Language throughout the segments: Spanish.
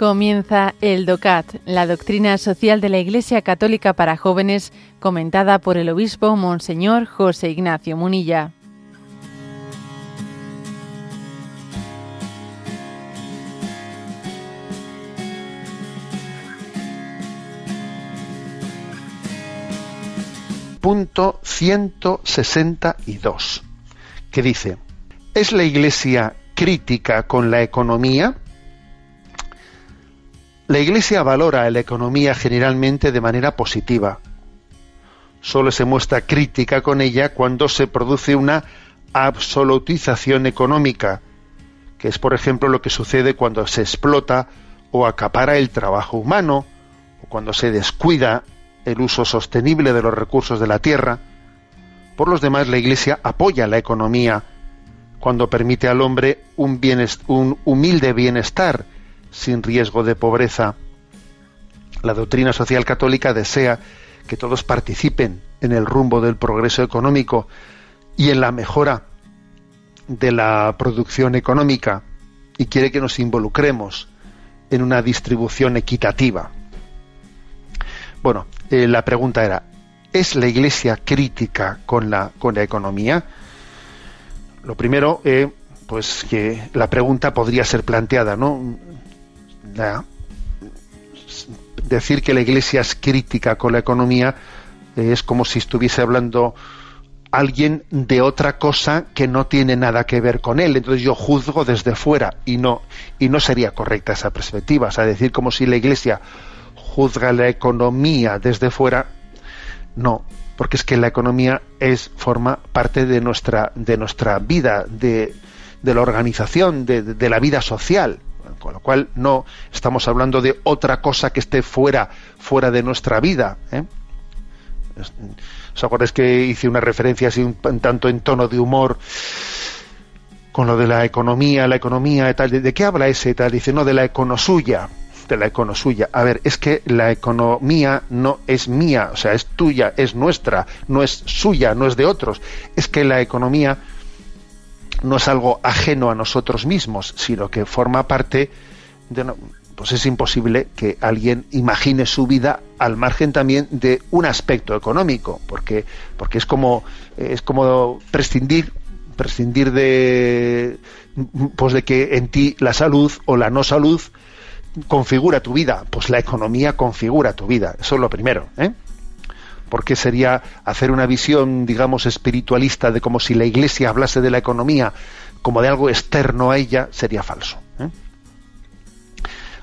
Comienza el DOCAT, la doctrina social de la Iglesia Católica para jóvenes, comentada por el obispo Monseñor José Ignacio Munilla. Punto 162, que dice, ¿es la Iglesia crítica con la economía? La Iglesia valora la economía generalmente de manera positiva. Solo se muestra crítica con ella cuando se produce una absolutización económica, que es por ejemplo lo que sucede cuando se explota o acapara el trabajo humano, o cuando se descuida el uso sostenible de los recursos de la tierra. Por los demás, la Iglesia apoya la economía cuando permite al hombre un, un humilde bienestar sin riesgo de pobreza. La doctrina social católica desea que todos participen en el rumbo del progreso económico y en la mejora de la producción económica y quiere que nos involucremos en una distribución equitativa. Bueno, eh, la pregunta era, ¿es la Iglesia crítica con la, con la economía? Lo primero, eh, pues que la pregunta podría ser planteada, ¿no? Decir que la Iglesia es crítica con la economía eh, es como si estuviese hablando alguien de otra cosa que no tiene nada que ver con él. Entonces yo juzgo desde fuera y no y no sería correcta esa perspectiva. O sea, decir como si la Iglesia juzga la economía desde fuera, no, porque es que la economía es forma parte de nuestra de nuestra vida, de, de la organización, de, de la vida social con lo cual no estamos hablando de otra cosa que esté fuera, fuera de nuestra vida. ¿eh? ¿Os acordáis que hice una referencia así un, tanto en tono de humor con lo de la economía, la economía y tal? ¿De, qué habla ese tal? Dice, no, de la econosuya de la. A ver, es que la economía no es mía, o sea, es tuya, es nuestra, no es suya, no es de otros. Es que la economía no es algo ajeno a nosotros mismos, sino que forma parte de... pues es imposible que alguien imagine su vida al margen también de un aspecto económico, porque, porque es como es como prescindir prescindir de pues de que en ti la salud o la no salud configura tu vida, pues la economía configura tu vida, eso es lo primero, ¿eh? Porque sería hacer una visión, digamos, espiritualista de como si la Iglesia hablase de la economía como de algo externo a ella, sería falso. ¿eh?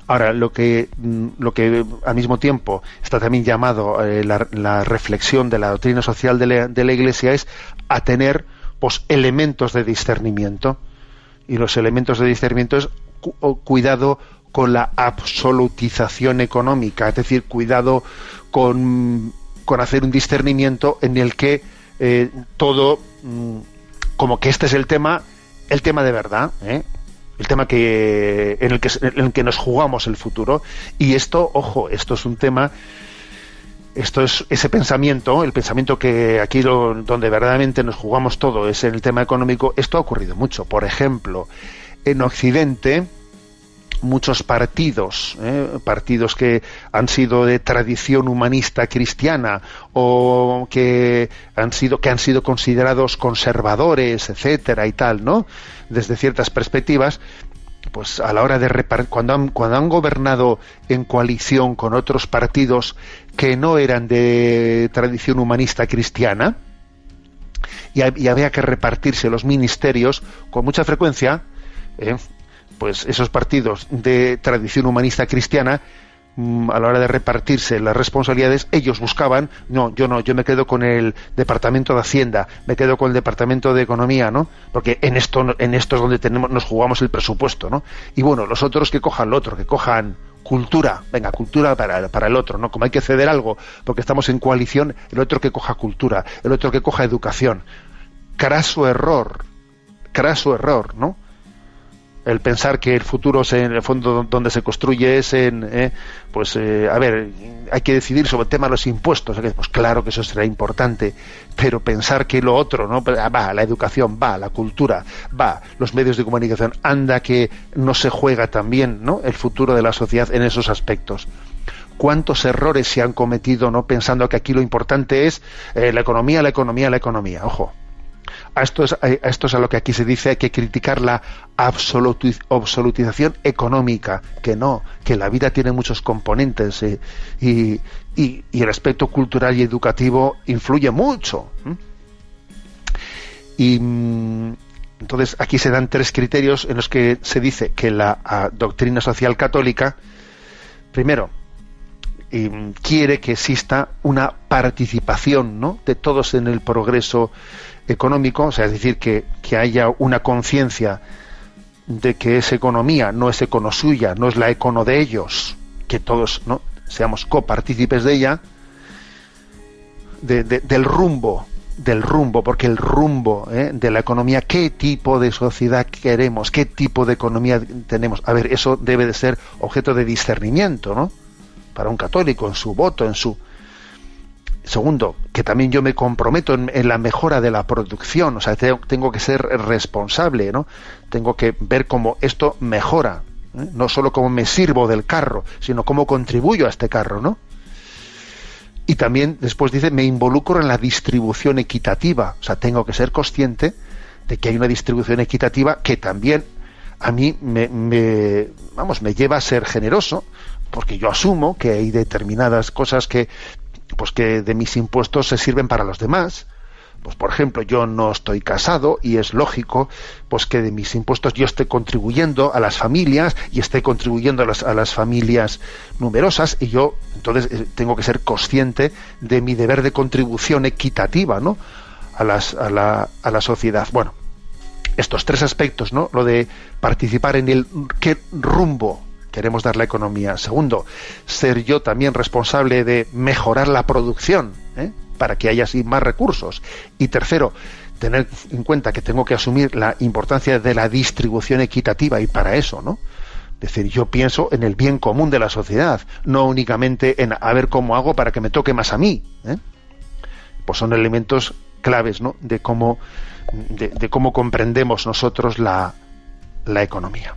Ahora, lo que, mm, lo que al mismo tiempo está también llamado eh, la, reflexión de la doctrina social de la, Iglesia es a tener pues, elementos de discernimiento. Y los elementos de discernimiento es cuidado con la absolutización económica, es decir, cuidado con con hacer un discernimiento en el que eh, todo, mm, como que este es el tema, el tema de verdad, ¿eh? el tema que en, el que en el que nos jugamos el futuro. Y esto, ojo, esto es un tema esto es ese pensamiento, el pensamiento que aquí donde verdaderamente nos jugamos todo es en el tema económico, esto ha ocurrido mucho. Por ejemplo, en Occidente, muchos partidos, ¿eh? partidos que han sido de tradición humanista cristiana o que han sido que han sido considerados conservadores, etcétera y tal, ¿no? Desde ciertas perspectivas, pues a la hora de repartir, cuando han, cuando han gobernado en coalición con otros partidos que no eran de tradición humanista cristiana y, había que repartirse los ministerios con mucha frecuencia, ¿eh? Pues esos partidos de tradición humanista cristiana mm, a la hora de repartirse las responsabilidades, ellos buscaban, no, yo no, yo me quedo con el Departamento de Hacienda, me quedo con el Departamento de Economía, ¿no? Porque en esto, en esto es donde tenemos, nos jugamos el presupuesto, ¿no? Y bueno, los otros que cojan lo otro, que cojan cultura, venga, cultura para, para el otro, ¿no? Como hay que ceder algo, porque estamos en coalición, el otro que coja cultura, el otro que coja educación. Craso error, craso error, ¿no? El pensar que el futuro en el fondo donde se construye es en eh, pues eh, a ver hay que decidir sobre el tema de los impuestos pues claro que eso será importante pero pensar que lo otro no va la educación va la cultura va los medios de comunicación anda que no se juega también no el futuro de la sociedad en esos aspectos. Cuántos errores se han cometido no pensando que aquí lo importante es eh, la economía la economía la economía ojo a esto, es, a esto es a lo que aquí se dice hay que criticar la absolutización económica, que no, que la vida tiene muchos componentes eh, y, el aspecto cultural y educativo influye mucho. Y mm, entonces aquí se dan tres criterios en los que se dice que la doctrina social católica, primero, mm, quiere que exista una participación ¿no? de todos en el progreso económico, o sea, es decir, que, haya una conciencia de que esa economía no es econo suya, no es la econo de ellos, que todos ¿no? seamos copartícipes de ella, del rumbo, del rumbo, porque el rumbo ¿eh? de la economía, qué tipo de sociedad queremos, qué tipo de economía tenemos. A ver, eso debe de ser objeto de discernimiento, ¿no? Para un católico, en su voto, en su Segundo, que también yo me comprometo en, la mejora de la producción, o sea, tengo, que ser responsable, ¿no? Tengo que ver cómo esto mejora, ¿eh? no solo cómo me sirvo del carro, sino cómo contribuyo a este carro, ¿no? Y también después dice, me involucro en la distribución equitativa, o sea, tengo que ser consciente de que hay una distribución equitativa que también a mí me, vamos, me lleva a ser generoso, porque yo asumo que hay determinadas cosas que pues que de mis impuestos se sirven para los demás. Pues por ejemplo, yo no estoy casado y es lógico pues que de mis impuestos yo esté contribuyendo a las familias y esté contribuyendo a las, a las familias numerosas y yo entonces eh, tengo que ser consciente de mi deber de contribución equitativa, ¿no? A, las, a, la, a la sociedad. Bueno, estos tres aspectos, ¿no? Lo de participar en el qué rumbo queremos dar la economía. Segundo, ser yo también responsable de mejorar la producción ¿eh? para que haya así más recursos. Y tercero, tener en cuenta que tengo que asumir la importancia de la distribución equitativa y para eso, ¿no? Es decir, yo pienso en el bien común de la sociedad, no únicamente en a ver cómo hago para que me toque más a mí. ¿eh? Pues son elementos claves, ¿no? De cómo, de, cómo comprendemos nosotros la, la economía.